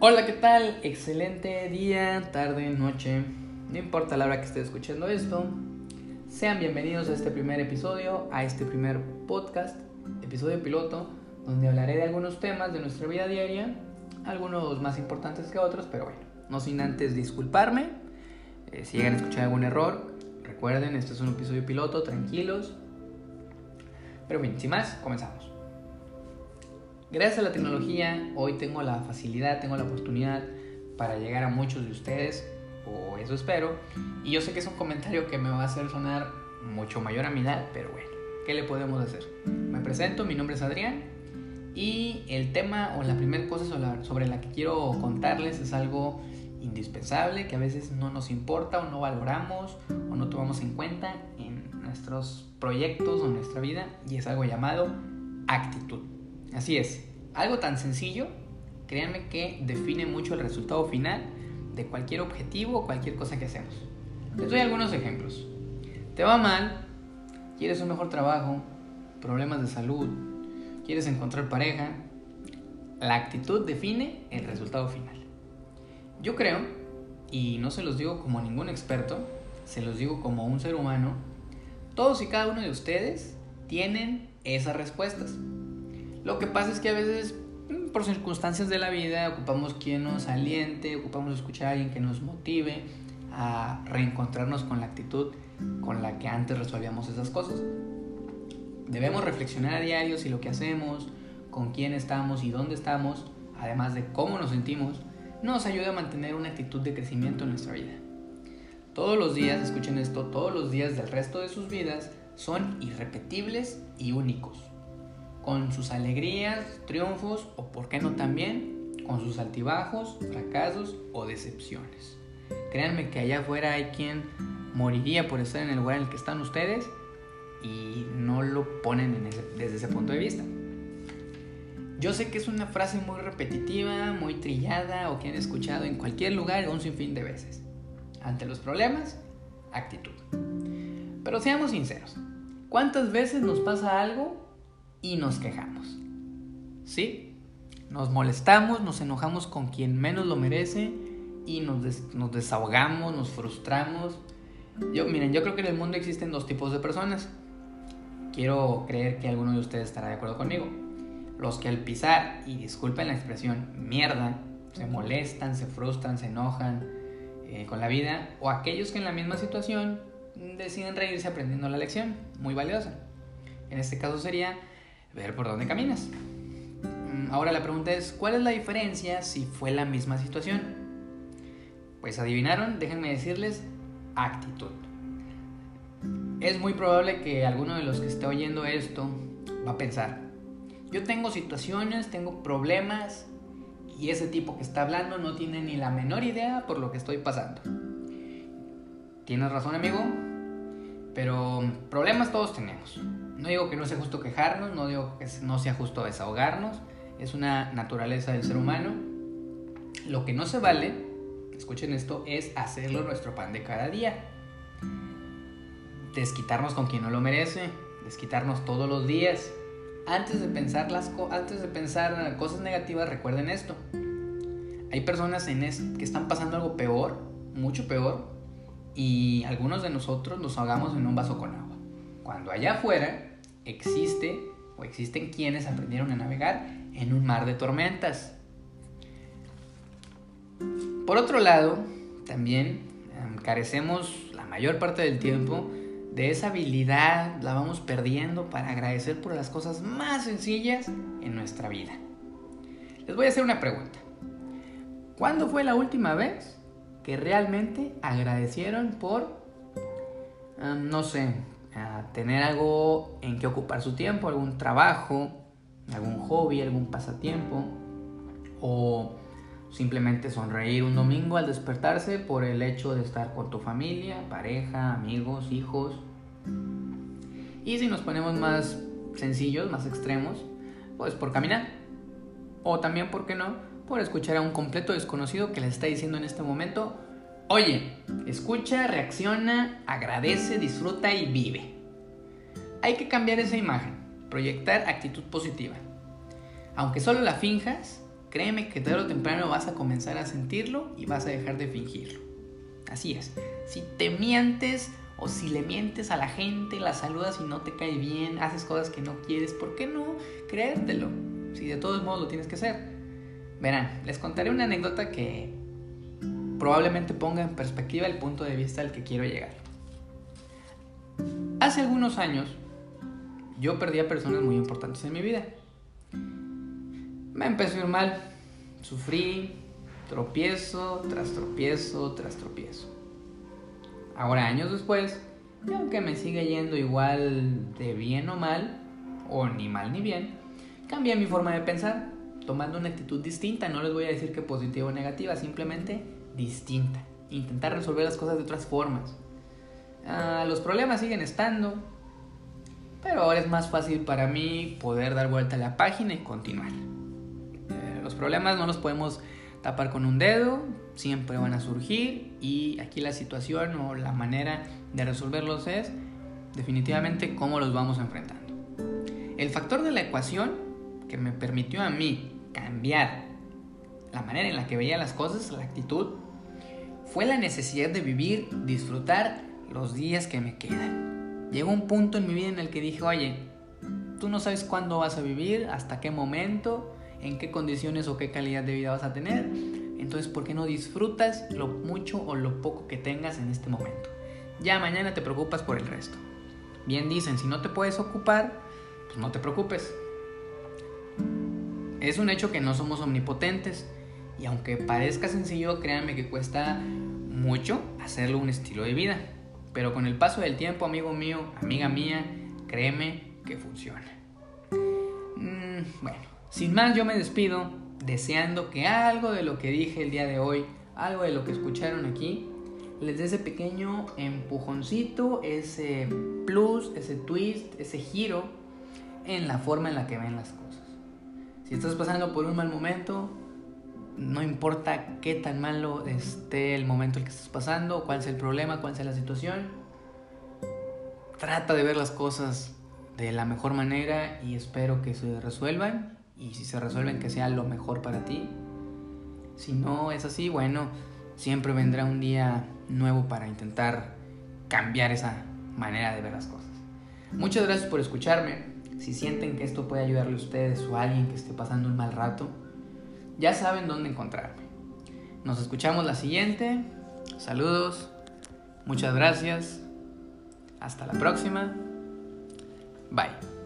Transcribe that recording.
Hola, ¿qué tal? Excelente día, tarde, noche, no importa la hora que esté escuchando esto. Sean bienvenidos a este primer episodio, a este primer podcast, episodio piloto, donde hablaré de algunos temas de nuestra vida diaria, algunos más importantes que otros, pero bueno, no sin antes disculparme. Eh, si llegan a escuchar algún error, recuerden, este es un episodio piloto, tranquilos. Pero bien, sin más, comenzamos. Gracias a la tecnología, hoy tengo la facilidad, tengo la oportunidad para llegar a muchos de ustedes, o eso espero. Y yo sé que es un comentario que me va a hacer sonar mucho mayor a mi edad, pero bueno, ¿qué le podemos hacer? Me presento, mi nombre es Adrián, y el tema o la primera cosa sobre la que quiero contarles es algo indispensable que a veces no nos importa o no valoramos o no tomamos en cuenta en nuestros proyectos o nuestra vida y es algo llamado actitud. Así es, algo tan sencillo, créanme que define mucho el resultado final de cualquier objetivo o cualquier cosa que hacemos. Les doy algunos ejemplos. Te va mal, quieres un mejor trabajo, problemas de salud, quieres encontrar pareja, la actitud define el resultado final. Yo creo, y no se los digo como ningún experto, se los digo como un ser humano, todos y cada uno de ustedes tienen esas respuestas. Lo que pasa es que a veces, mm, por circunstancias de la vida, ocupamos quien nos aliente, ocupamos escuchar a alguien que nos motive a reencontrarnos con la actitud con la que antes resolvíamos esas cosas. Debemos reflexionar a diario si lo que hacemos, con quién estamos y dónde estamos, además de cómo nos sentimos, nos ayuda a mantener una actitud de crecimiento en nuestra vida. Todos los días, escuchen esto, todos los días del resto de sus vidas son irrepetibles y únicos con sus alegrías, triunfos o, por qué no también, con sus altibajos, fracasos o decepciones. Créanme que allá afuera hay quien moriría por estar en el lugar en el que están ustedes y no lo ponen desde ese punto de vista. Yo sé que es una frase muy repetitiva, muy trillada o que han escuchado en cualquier lugar un sinfín de veces. Ante los problemas, actitud. Pero seamos sinceros, ¿cuántas veces nos pasa algo y nos quejamos. ¿Sí? Nos molestamos, nos enojamos con quien menos lo merece y nos, nos desahogamos, nos frustramos. Yo, miren, yo creo que en el mundo existen dos tipos de personas. Quiero creer que alguno de ustedes estará de acuerdo conmigo. Los que al pisar, y disculpen la expresión, mierda, se molestan, se frustran, se enojan eh, con la vida, o aquellos que en la misma situación deciden reírse aprendiendo la lección, muy valiosa. En este caso sería ver por dónde caminas. Mm, ahora la pregunta es, ¿cuál es la diferencia si fue la misma situación? Pues adivinaron, déjenme decirles, actitud. Es muy probable que alguno de los que esté oyendo esto va a pensar, yo tengo situaciones, tengo problemas y ese tipo que está hablando no tiene ni la menor idea por lo que estoy pasando. Tienes razón amigo, pero problemas todos tenemos. No digo que no sea justo quejarnos, no digo que no sea justo desahogarnos, es una naturaleza del ser humano. Lo que no se vale, escuchen esto, es hacerlo nuestro pan de cada día. Desquitarnos con quien no lo merece, desquitarnos todos los días. Antes de pensar, las antes de pensar cosas negativas, recuerden esto. Hay personas en que están pasando algo peor, mucho peor, y algunos de nosotros nos ahogamos en un vaso con agua. Cuando allá afuera existe o existen quienes aprendieron a navegar en un mar de tormentas. Por otro lado, también em, carecemos la mayor parte del tiempo de esa habilidad, la vamos perdiendo para agradecer por las cosas más sencillas en nuestra vida. Les voy a hacer una pregunta. ¿Cuándo fue la última vez que realmente agradecieron por, em, no sé, tener algo en que ocupar su tiempo, algún trabajo, algún hobby, algún pasatiempo, o simplemente sonreír un domingo al despertarse por el hecho de estar con tu familia, pareja, amigos, hijos. Y si nos ponemos más sencillos, más extremos, pues por caminar. O también, ¿por qué no? Por escuchar a un completo desconocido que les está diciendo en este momento, Oye, escucha, reacciona, agradece, disfruta y vive. Hay que cambiar esa imagen, proyectar actitud positiva. Aunque solo la finjas, créeme que tarde o temprano vas a comenzar a sentirlo y vas a dejar de fingirlo. Así es. Si te mientes o si le mientes a la gente, la saludas y no te cae bien, haces cosas que no quieres, ¿por qué no creértelo? Si de todos modos lo tienes que hacer. Verán, les contaré una anécdota que probablemente ponga en perspectiva el punto de vista al que quiero llegar. Hace algunos años yo perdí a personas muy importantes en mi vida. Me empezó a ir mal, sufrí, tropiezo tras tropiezo tras tropiezo. Ahora, años después, aunque me sigue yendo igual de bien o mal, o ni mal ni bien, cambié mi forma de pensar, tomando una actitud distinta. No les voy a decir que positiva o negativa, simplemente distinta. Intentar resolver las cosas de otras formas. Ah, los problemas siguen estando, pero ahora es más fácil para mí poder dar vuelta a la página y continuar. Eh, los problemas no los podemos tapar con un dedo, siempre van a surgir y aquí la situación o la manera de resolverlos es definitivamente cómo los vamos enfrentando. El factor de la ecuación que me permitió a mí cambiar la manera en la que veía las cosas, la actitud, fue la necesidad de vivir, disfrutar los días que me quedan. Llegó un punto en mi vida en el que dije, oye, tú no sabes cuándo vas a vivir, hasta qué momento, en qué condiciones o qué calidad de vida vas a tener. Entonces, ¿por qué no disfrutas lo mucho o lo poco que tengas en este momento? Ya mañana te preocupas por el resto. Bien dicen, si no te puedes ocupar, pues no te preocupes. Es un hecho que no somos omnipotentes y aunque parezca sencillo, créanme que cuesta mucho hacerlo un estilo de vida. Pero con el paso del tiempo, amigo mío, amiga mía, créeme que funciona. Mm, bueno, sin más yo me despido deseando que algo de lo que dije el día de hoy, algo de lo que escucharon aquí, les dé ese pequeño empujoncito, ese plus, ese twist, ese giro en la forma en la que ven las cosas. Si estás pasando por un mal momento, no importa qué tan malo esté el momento en el que estás pasando, cuál sea el problema, cuál sea la situación, trata de ver las cosas de la mejor manera y espero que se resuelvan y si se resuelven que sea lo mejor para ti. Si no es así, bueno, siempre vendrá un día nuevo para intentar cambiar esa manera de ver las cosas. Muchas gracias por escucharme. Si sienten que esto puede ayudarle a ustedes o a alguien que esté pasando un mal rato, ya saben dónde encontrarme. Nos escuchamos la siguiente. Saludos. Muchas gracias. Hasta la próxima. Bye.